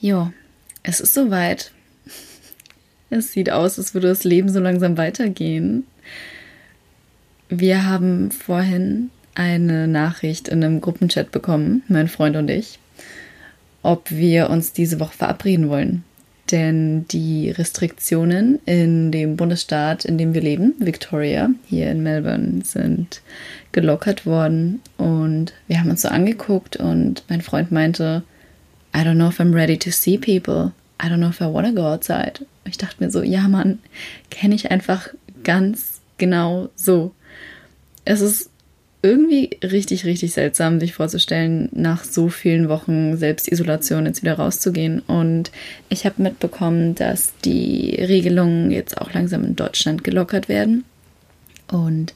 Jo, es ist soweit. Es sieht aus, als würde das Leben so langsam weitergehen. Wir haben vorhin eine Nachricht in einem Gruppenchat bekommen, mein Freund und ich, ob wir uns diese Woche verabreden wollen. Denn die Restriktionen in dem Bundesstaat, in dem wir leben, Victoria, hier in Melbourne, sind gelockert worden. Und wir haben uns so angeguckt und mein Freund meinte, I don't know if I'm ready to see people. I don't know if I want to go outside. Ich dachte mir so, ja Mann, kenne ich einfach ganz genau so. Es ist irgendwie richtig, richtig seltsam, sich vorzustellen, nach so vielen Wochen Selbstisolation jetzt wieder rauszugehen. Und ich habe mitbekommen, dass die Regelungen jetzt auch langsam in Deutschland gelockert werden. Und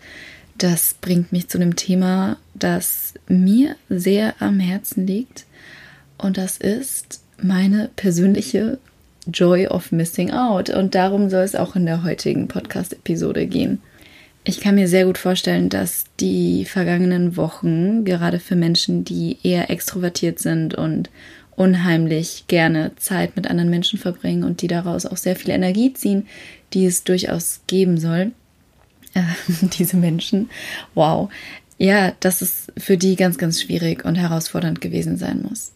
das bringt mich zu einem Thema, das mir sehr am Herzen liegt. Und das ist meine persönliche Joy of Missing Out. Und darum soll es auch in der heutigen Podcast-Episode gehen. Ich kann mir sehr gut vorstellen, dass die vergangenen Wochen, gerade für Menschen, die eher extrovertiert sind und unheimlich gerne Zeit mit anderen Menschen verbringen und die daraus auch sehr viel Energie ziehen, die es durchaus geben soll, äh, diese Menschen, wow, ja, dass es für die ganz, ganz schwierig und herausfordernd gewesen sein muss.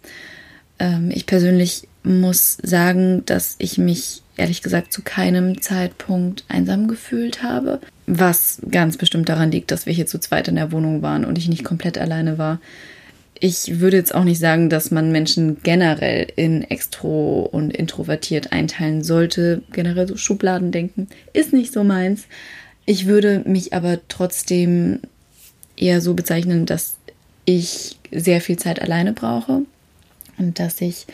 Ähm, ich persönlich muss sagen, dass ich mich ehrlich gesagt zu keinem Zeitpunkt einsam gefühlt habe, was ganz bestimmt daran liegt, dass wir hier zu zweit in der Wohnung waren und ich nicht komplett alleine war. Ich würde jetzt auch nicht sagen, dass man Menschen generell in extro und introvertiert einteilen sollte. Generell so Schubladen denken ist nicht so meins. Ich würde mich aber trotzdem eher so bezeichnen, dass ich sehr viel Zeit alleine brauche und dass ich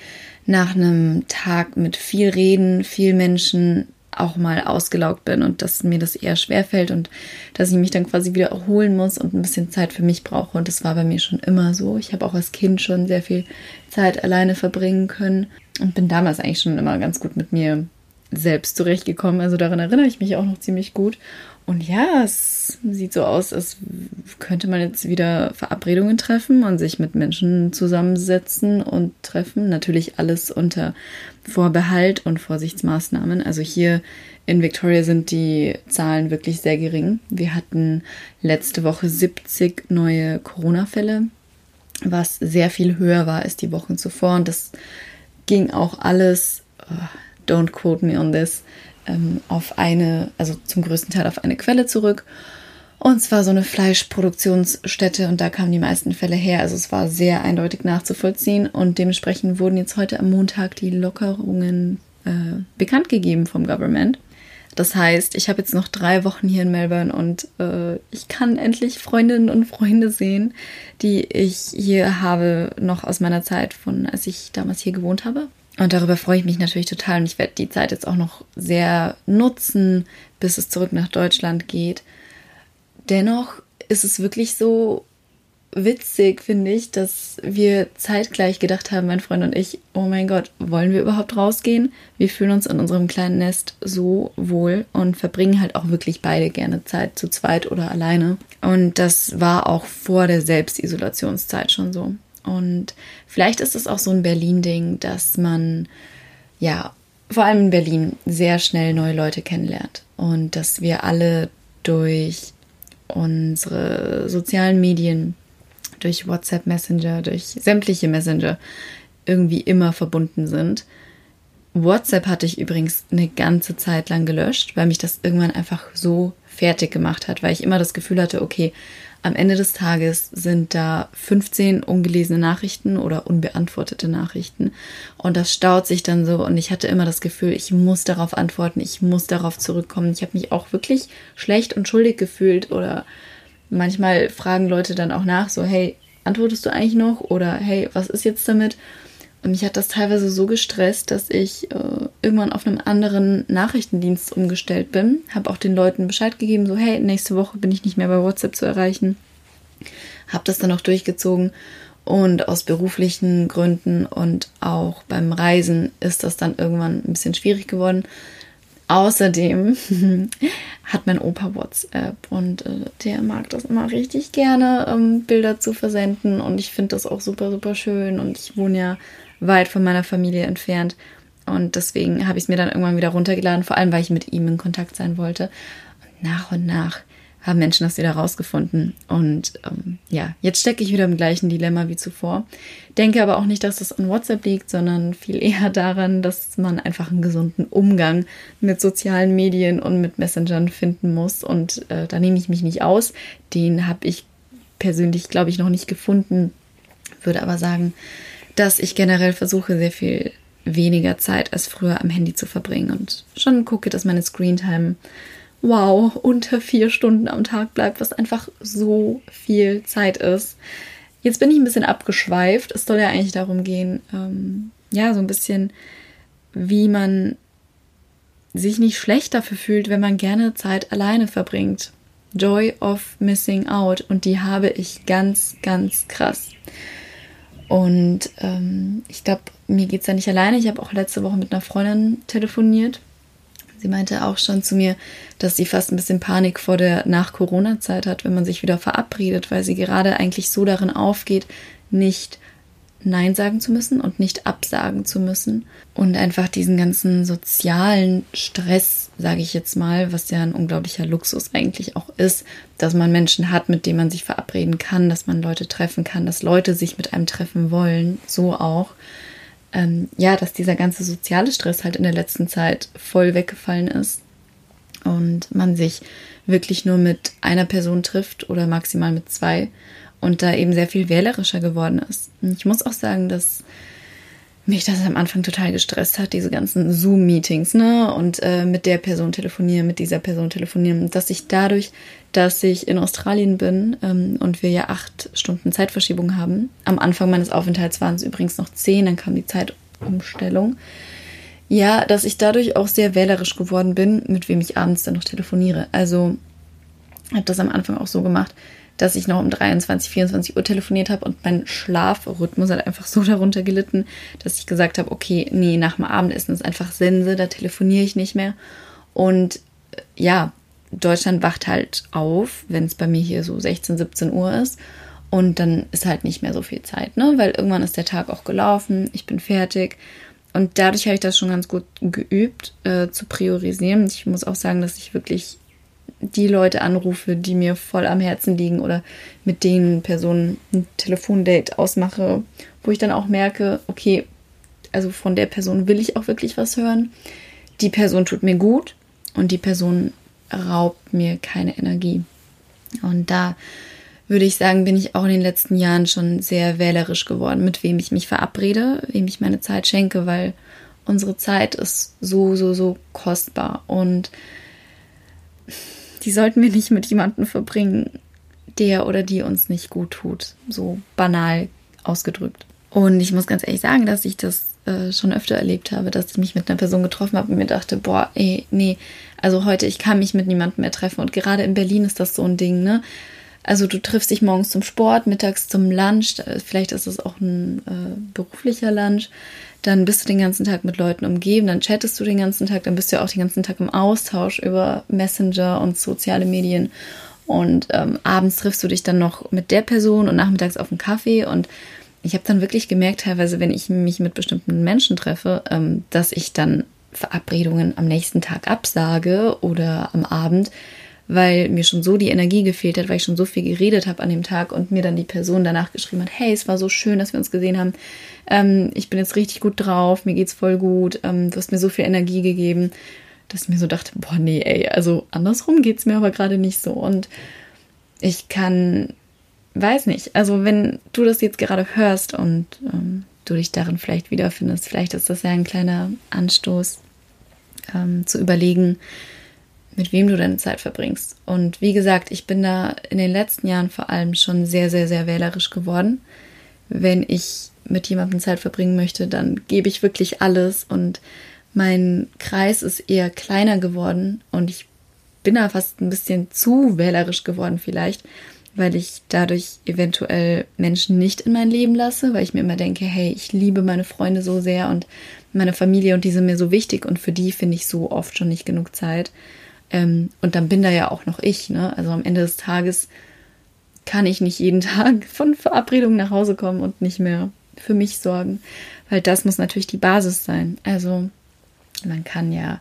nach einem Tag mit viel Reden, viel Menschen auch mal ausgelaugt bin und dass mir das eher schwer fällt und dass ich mich dann quasi wieder erholen muss und ein bisschen Zeit für mich brauche. Und das war bei mir schon immer so. Ich habe auch als Kind schon sehr viel Zeit alleine verbringen können und bin damals eigentlich schon immer ganz gut mit mir selbst zurechtgekommen. Also daran erinnere ich mich auch noch ziemlich gut. Und ja, es sieht so aus, als könnte man jetzt wieder Verabredungen treffen und sich mit Menschen zusammensetzen und treffen. Natürlich alles unter Vorbehalt und Vorsichtsmaßnahmen. Also hier in Victoria sind die Zahlen wirklich sehr gering. Wir hatten letzte Woche 70 neue Corona-Fälle, was sehr viel höher war als die Wochen zuvor. Und das ging auch alles, oh, don't quote me on this, ähm, auf eine, also zum größten Teil auf eine Quelle zurück. Und zwar so eine Fleischproduktionsstätte und da kamen die meisten Fälle her. Also es war sehr eindeutig nachzuvollziehen und dementsprechend wurden jetzt heute am Montag die Lockerungen äh, bekannt gegeben vom Government. Das heißt, ich habe jetzt noch drei Wochen hier in Melbourne und äh, ich kann endlich Freundinnen und Freunde sehen, die ich hier habe, noch aus meiner Zeit von, als ich damals hier gewohnt habe. Und darüber freue ich mich natürlich total. Und ich werde die Zeit jetzt auch noch sehr nutzen, bis es zurück nach Deutschland geht. Dennoch ist es wirklich so witzig, finde ich, dass wir zeitgleich gedacht haben, mein Freund und ich, oh mein Gott, wollen wir überhaupt rausgehen? Wir fühlen uns in unserem kleinen Nest so wohl und verbringen halt auch wirklich beide gerne Zeit zu zweit oder alleine. Und das war auch vor der Selbstisolationszeit schon so. Und vielleicht ist es auch so ein Berlin-Ding, dass man, ja, vor allem in Berlin sehr schnell neue Leute kennenlernt. Und dass wir alle durch unsere sozialen Medien, durch WhatsApp Messenger, durch sämtliche Messenger irgendwie immer verbunden sind. WhatsApp hatte ich übrigens eine ganze Zeit lang gelöscht, weil mich das irgendwann einfach so fertig gemacht hat, weil ich immer das Gefühl hatte, okay, am Ende des Tages sind da 15 ungelesene Nachrichten oder unbeantwortete Nachrichten. Und das staut sich dann so. Und ich hatte immer das Gefühl, ich muss darauf antworten, ich muss darauf zurückkommen. Ich habe mich auch wirklich schlecht und schuldig gefühlt. Oder manchmal fragen Leute dann auch nach, so, hey, antwortest du eigentlich noch? Oder hey, was ist jetzt damit? Mich hat das teilweise so gestresst, dass ich äh, irgendwann auf einem anderen Nachrichtendienst umgestellt bin. Habe auch den Leuten Bescheid gegeben, so hey, nächste Woche bin ich nicht mehr bei WhatsApp zu erreichen. Habe das dann auch durchgezogen. Und aus beruflichen Gründen und auch beim Reisen ist das dann irgendwann ein bisschen schwierig geworden. Außerdem hat mein Opa WhatsApp und äh, der mag das immer richtig gerne, ähm, Bilder zu versenden. Und ich finde das auch super, super schön. Und ich wohne ja weit von meiner Familie entfernt. Und deswegen habe ich es mir dann irgendwann wieder runtergeladen, vor allem weil ich mit ihm in Kontakt sein wollte. Und nach und nach haben Menschen das wieder rausgefunden. Und ähm, ja, jetzt stecke ich wieder im gleichen Dilemma wie zuvor. Denke aber auch nicht, dass das an WhatsApp liegt, sondern viel eher daran, dass man einfach einen gesunden Umgang mit sozialen Medien und mit Messengern finden muss. Und äh, da nehme ich mich nicht aus. Den habe ich persönlich, glaube ich, noch nicht gefunden. Würde aber sagen, dass ich generell versuche, sehr viel weniger Zeit als früher am Handy zu verbringen und schon gucke, dass meine Screentime wow, unter vier Stunden am Tag bleibt, was einfach so viel Zeit ist. Jetzt bin ich ein bisschen abgeschweift. Es soll ja eigentlich darum gehen, ähm, ja, so ein bisschen, wie man sich nicht schlecht dafür fühlt, wenn man gerne Zeit alleine verbringt. Joy of Missing Out. Und die habe ich ganz, ganz krass. Und ähm, ich glaube, mir geht es ja nicht alleine. Ich habe auch letzte Woche mit einer Freundin telefoniert Sie meinte auch schon zu mir, dass sie fast ein bisschen Panik vor der Nach-Corona-Zeit hat, wenn man sich wieder verabredet, weil sie gerade eigentlich so darin aufgeht, nicht Nein sagen zu müssen und nicht absagen zu müssen. Und einfach diesen ganzen sozialen Stress, sage ich jetzt mal, was ja ein unglaublicher Luxus eigentlich auch ist, dass man Menschen hat, mit denen man sich verabreden kann, dass man Leute treffen kann, dass Leute sich mit einem treffen wollen, so auch. Ähm, ja, dass dieser ganze soziale Stress halt in der letzten Zeit voll weggefallen ist und man sich wirklich nur mit einer Person trifft oder maximal mit zwei und da eben sehr viel wählerischer geworden ist. Und ich muss auch sagen, dass mich das am Anfang total gestresst hat, diese ganzen Zoom-Meetings, ne? Und äh, mit der Person telefonieren, mit dieser Person telefonieren. Dass ich dadurch, dass ich in Australien bin ähm, und wir ja acht Stunden Zeitverschiebung haben, am Anfang meines Aufenthalts waren es übrigens noch zehn, dann kam die Zeitumstellung. Ja, dass ich dadurch auch sehr wählerisch geworden bin, mit wem ich abends dann noch telefoniere. Also habe das am Anfang auch so gemacht, dass ich noch um 23, 24 Uhr telefoniert habe und mein Schlafrhythmus hat einfach so darunter gelitten, dass ich gesagt habe, okay, nee, nach dem Abendessen ist einfach Sense, da telefoniere ich nicht mehr. Und äh, ja, Deutschland wacht halt auf, wenn es bei mir hier so 16, 17 Uhr ist. Und dann ist halt nicht mehr so viel Zeit, ne? Weil irgendwann ist der Tag auch gelaufen, ich bin fertig. Und dadurch habe ich das schon ganz gut geübt, äh, zu priorisieren. Ich muss auch sagen, dass ich wirklich die Leute anrufe, die mir voll am Herzen liegen oder mit denen Personen ein Telefondate ausmache, wo ich dann auch merke, okay, also von der Person will ich auch wirklich was hören. Die Person tut mir gut und die Person raubt mir keine Energie. Und da würde ich sagen, bin ich auch in den letzten Jahren schon sehr wählerisch geworden, mit wem ich mich verabrede, wem ich meine Zeit schenke, weil unsere Zeit ist so, so, so kostbar und die sollten wir nicht mit jemandem verbringen, der oder die uns nicht gut tut. So banal ausgedrückt. Und ich muss ganz ehrlich sagen, dass ich das äh, schon öfter erlebt habe, dass ich mich mit einer Person getroffen habe und mir dachte, boah, ey, nee, also heute, ich kann mich mit niemandem mehr treffen. Und gerade in Berlin ist das so ein Ding, ne? Also du triffst dich morgens zum Sport, mittags zum Lunch, vielleicht ist es auch ein äh, beruflicher Lunch dann bist du den ganzen Tag mit Leuten umgeben, dann chattest du den ganzen Tag, dann bist du auch den ganzen Tag im Austausch über Messenger und soziale Medien. Und ähm, abends triffst du dich dann noch mit der Person und nachmittags auf einen Kaffee. Und ich habe dann wirklich gemerkt, teilweise, wenn ich mich mit bestimmten Menschen treffe, ähm, dass ich dann Verabredungen am nächsten Tag absage oder am Abend, weil mir schon so die Energie gefehlt hat, weil ich schon so viel geredet habe an dem Tag und mir dann die Person danach geschrieben hat, hey, es war so schön, dass wir uns gesehen haben. Ähm, ich bin jetzt richtig gut drauf, mir geht's voll gut, ähm, du hast mir so viel Energie gegeben, dass ich mir so dachte, boah, nee, ey, also andersrum geht's mir aber gerade nicht so. Und ich kann, weiß nicht, also wenn du das jetzt gerade hörst und ähm, du dich darin vielleicht wiederfindest, vielleicht ist das ja ein kleiner Anstoß ähm, zu überlegen, mit wem du deine Zeit verbringst. Und wie gesagt, ich bin da in den letzten Jahren vor allem schon sehr, sehr, sehr wählerisch geworden. Wenn ich mit jemandem Zeit verbringen möchte, dann gebe ich wirklich alles und mein Kreis ist eher kleiner geworden und ich bin da fast ein bisschen zu wählerisch geworden vielleicht, weil ich dadurch eventuell Menschen nicht in mein Leben lasse, weil ich mir immer denke, hey, ich liebe meine Freunde so sehr und meine Familie und die sind mir so wichtig und für die finde ich so oft schon nicht genug Zeit. Ähm, und dann bin da ja auch noch ich. Ne? Also am Ende des Tages kann ich nicht jeden Tag von Verabredungen nach Hause kommen und nicht mehr für mich sorgen, weil das muss natürlich die Basis sein. Also man kann ja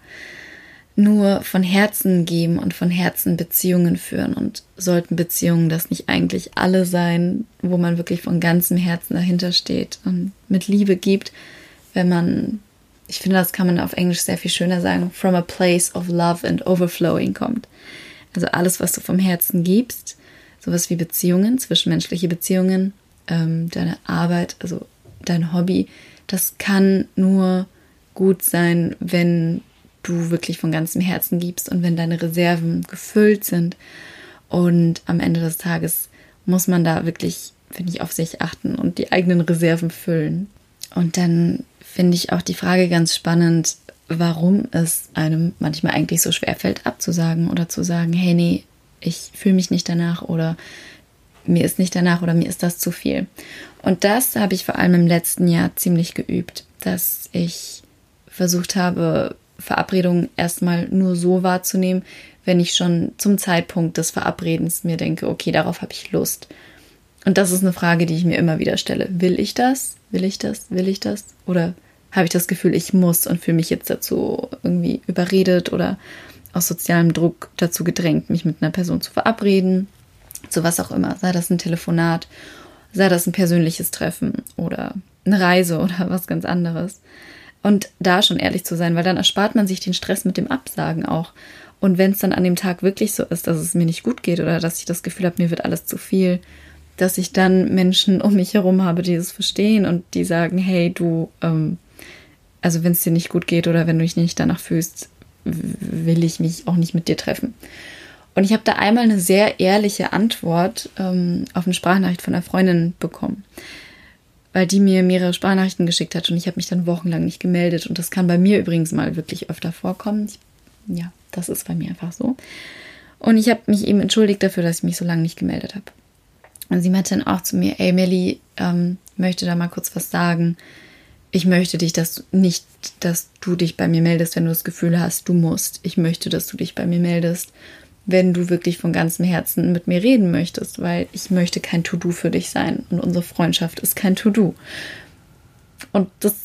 nur von Herzen geben und von Herzen Beziehungen führen und sollten Beziehungen das nicht eigentlich alle sein, wo man wirklich von ganzem Herzen dahinter steht und mit Liebe gibt, wenn man, ich finde, das kann man auf Englisch sehr viel schöner sagen, from a place of love and overflowing kommt. Also alles, was du vom Herzen gibst, sowas wie Beziehungen, zwischenmenschliche Beziehungen, ähm, deine Arbeit, also dein Hobby, das kann nur gut sein, wenn du wirklich von ganzem Herzen gibst und wenn deine Reserven gefüllt sind. Und am Ende des Tages muss man da wirklich, finde ich, auf sich achten und die eigenen Reserven füllen. Und dann finde ich auch die Frage ganz spannend, warum es einem manchmal eigentlich so schwer fällt, abzusagen oder zu sagen, hey, nee, ich fühle mich nicht danach oder mir ist nicht danach oder mir ist das zu viel. Und das habe ich vor allem im letzten Jahr ziemlich geübt, dass ich versucht habe, Verabredungen erstmal nur so wahrzunehmen, wenn ich schon zum Zeitpunkt des Verabredens mir denke, okay, darauf habe ich Lust. Und das ist eine Frage, die ich mir immer wieder stelle. Will ich das? Will ich das? Will ich das? Oder habe ich das Gefühl, ich muss und fühle mich jetzt dazu irgendwie überredet oder aus sozialem Druck dazu gedrängt, mich mit einer Person zu verabreden, zu was auch immer, sei das ein Telefonat, sei das ein persönliches Treffen oder eine Reise oder was ganz anderes. Und da schon ehrlich zu sein, weil dann erspart man sich den Stress mit dem Absagen auch. Und wenn es dann an dem Tag wirklich so ist, dass es mir nicht gut geht oder dass ich das Gefühl habe, mir wird alles zu viel, dass ich dann Menschen um mich herum habe, die es verstehen und die sagen, hey, du, ähm, also wenn es dir nicht gut geht oder wenn du dich nicht danach fühlst, will ich mich auch nicht mit dir treffen. Und ich habe da einmal eine sehr ehrliche Antwort ähm, auf eine Sprachnachricht von einer Freundin bekommen, weil die mir mehrere Sprachnachrichten geschickt hat und ich habe mich dann wochenlang nicht gemeldet. Und das kann bei mir übrigens mal wirklich öfter vorkommen. Ich, ja, das ist bei mir einfach so. Und ich habe mich eben entschuldigt dafür, dass ich mich so lange nicht gemeldet habe. Und sie meinte dann auch zu mir, ey Melly, ähm, möchte da mal kurz was sagen ich möchte dich, dass nicht, dass du dich bei mir meldest, wenn du das Gefühl hast, du musst. Ich möchte, dass du dich bei mir meldest, wenn du wirklich von ganzem Herzen mit mir reden möchtest, weil ich möchte kein To-Do für dich sein und unsere Freundschaft ist kein To-Do. Und das,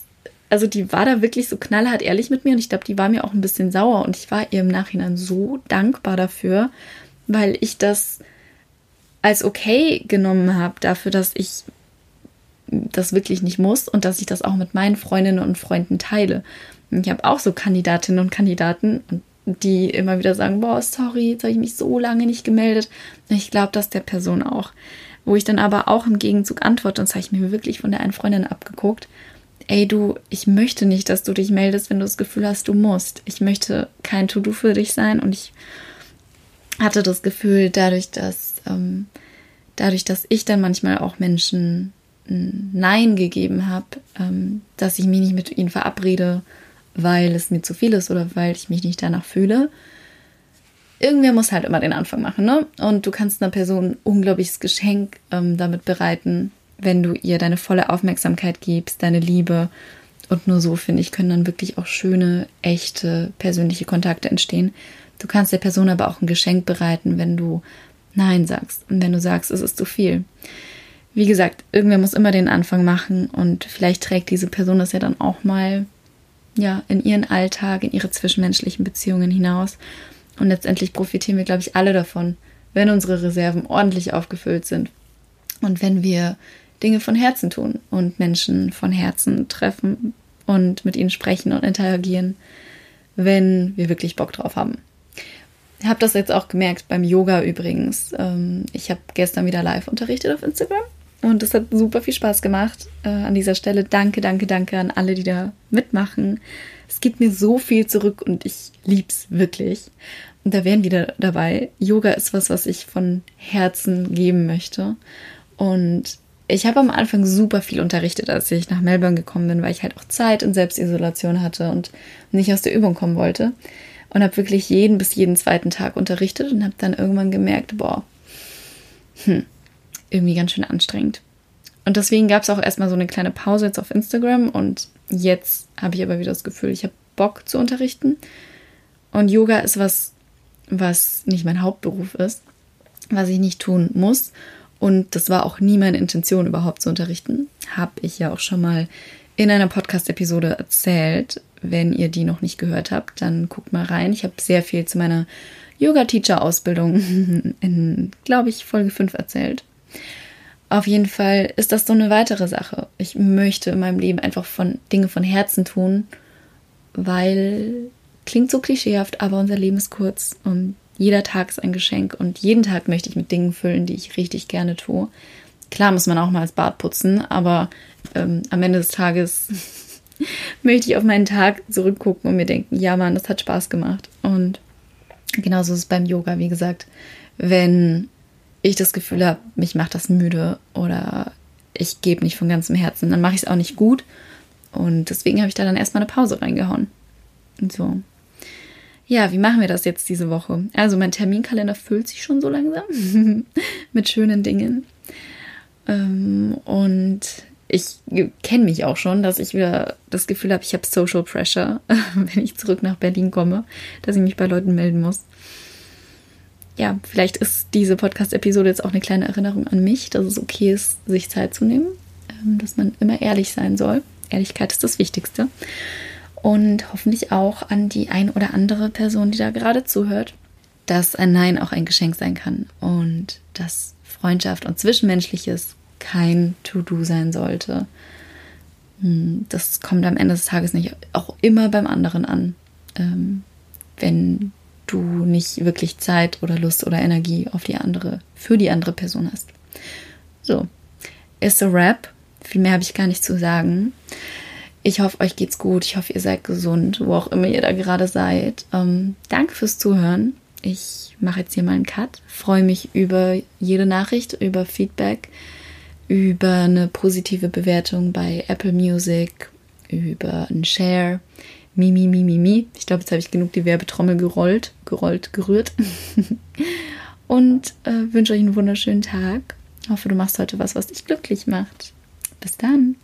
also die war da wirklich so knallhart ehrlich mit mir und ich glaube, die war mir auch ein bisschen sauer und ich war ihr im Nachhinein so dankbar dafür, weil ich das als okay genommen habe dafür, dass ich das wirklich nicht muss und dass ich das auch mit meinen Freundinnen und Freunden teile. Ich habe auch so Kandidatinnen und Kandidaten, die immer wieder sagen, boah, sorry, jetzt habe ich mich so lange nicht gemeldet. Ich glaube, das der Person auch. Wo ich dann aber auch im Gegenzug antworte, und das habe ich mir wirklich von der einen Freundin abgeguckt, ey du, ich möchte nicht, dass du dich meldest, wenn du das Gefühl hast, du musst. Ich möchte kein To-Do für dich sein und ich hatte das Gefühl, dadurch, dass, ähm, dadurch, dass ich dann manchmal auch Menschen Nein gegeben habe, ähm, dass ich mich nicht mit ihnen verabrede, weil es mir zu viel ist oder weil ich mich nicht danach fühle. Irgendwer muss halt immer den Anfang machen, ne? Und du kannst einer Person ein unglaubliches Geschenk ähm, damit bereiten, wenn du ihr deine volle Aufmerksamkeit gibst, deine Liebe. Und nur so, finde ich, können dann wirklich auch schöne, echte, persönliche Kontakte entstehen. Du kannst der Person aber auch ein Geschenk bereiten, wenn du Nein sagst und wenn du sagst, es ist zu viel wie gesagt, irgendwer muss immer den Anfang machen und vielleicht trägt diese Person das ja dann auch mal ja in ihren Alltag, in ihre zwischenmenschlichen Beziehungen hinaus. Und letztendlich profitieren wir, glaube ich, alle davon, wenn unsere Reserven ordentlich aufgefüllt sind und wenn wir Dinge von Herzen tun und Menschen von Herzen treffen und mit ihnen sprechen und interagieren, wenn wir wirklich Bock drauf haben. Habe das jetzt auch gemerkt beim Yoga übrigens. Ähm, ich habe gestern wieder live unterrichtet auf Instagram und es hat super viel Spaß gemacht. Äh, an dieser Stelle danke, danke, danke an alle, die da mitmachen. Es gibt mir so viel zurück und ich lieb's wirklich. Und da wären wieder dabei. Yoga ist was, was ich von Herzen geben möchte. Und ich habe am Anfang super viel unterrichtet, als ich nach Melbourne gekommen bin, weil ich halt auch Zeit in Selbstisolation hatte und nicht aus der Übung kommen wollte. Und habe wirklich jeden bis jeden zweiten Tag unterrichtet und habe dann irgendwann gemerkt, boah, hm, irgendwie ganz schön anstrengend. Und deswegen gab es auch erstmal so eine kleine Pause jetzt auf Instagram und jetzt habe ich aber wieder das Gefühl, ich habe Bock zu unterrichten. Und Yoga ist was, was nicht mein Hauptberuf ist, was ich nicht tun muss. Und das war auch nie meine Intention, überhaupt zu unterrichten. Habe ich ja auch schon mal in einer Podcast-Episode erzählt. Wenn ihr die noch nicht gehört habt, dann guckt mal rein. Ich habe sehr viel zu meiner Yoga-Teacher-Ausbildung in, glaube ich, Folge 5 erzählt. Auf jeden Fall ist das so eine weitere Sache. Ich möchte in meinem Leben einfach von Dinge von Herzen tun, weil klingt so klischeehaft, aber unser Leben ist kurz und jeder Tag ist ein Geschenk und jeden Tag möchte ich mit Dingen füllen, die ich richtig gerne tue. Klar muss man auch mal das Bad putzen, aber ähm, am Ende des Tages möchte ich auf meinen Tag zurückgucken und mir denken, ja Mann, das hat Spaß gemacht. Und genauso ist es beim Yoga, wie gesagt, wenn ich das Gefühl habe, mich macht das müde oder ich gebe nicht von ganzem Herzen, dann mache ich es auch nicht gut. Und deswegen habe ich da dann erstmal eine Pause reingehauen. Und so. Ja, wie machen wir das jetzt diese Woche? Also mein Terminkalender füllt sich schon so langsam mit schönen Dingen. Ähm, und ich kenne mich auch schon, dass ich wieder das Gefühl habe, ich habe Social Pressure, wenn ich zurück nach Berlin komme, dass ich mich bei Leuten melden muss ja, vielleicht ist diese Podcast-Episode jetzt auch eine kleine Erinnerung an mich, dass es okay ist, sich Zeit zu nehmen, ähm, dass man immer ehrlich sein soll. Ehrlichkeit ist das Wichtigste. Und hoffentlich auch an die ein oder andere Person, die da gerade zuhört, dass ein Nein auch ein Geschenk sein kann und dass Freundschaft und Zwischenmenschliches kein To-Do sein sollte. Hm, das kommt am Ende des Tages nicht auch immer beim anderen an. Ähm, wenn du nicht wirklich Zeit oder Lust oder Energie auf die andere, für die andere Person hast. So, ist a Rap. Viel mehr habe ich gar nicht zu sagen. Ich hoffe, euch geht's gut. Ich hoffe, ihr seid gesund, wo auch immer ihr da gerade seid. Ähm, danke fürs Zuhören. Ich mache jetzt hier mal einen Cut. Freue mich über jede Nachricht, über Feedback, über eine positive Bewertung bei Apple Music, über einen Share. Mi, mi, mi, mi, mi. Ich glaube, jetzt habe ich genug die Werbetrommel gerollt, gerollt, gerührt. Und äh, wünsche euch einen wunderschönen Tag. Hoffe, du machst heute was, was dich glücklich macht. Bis dann.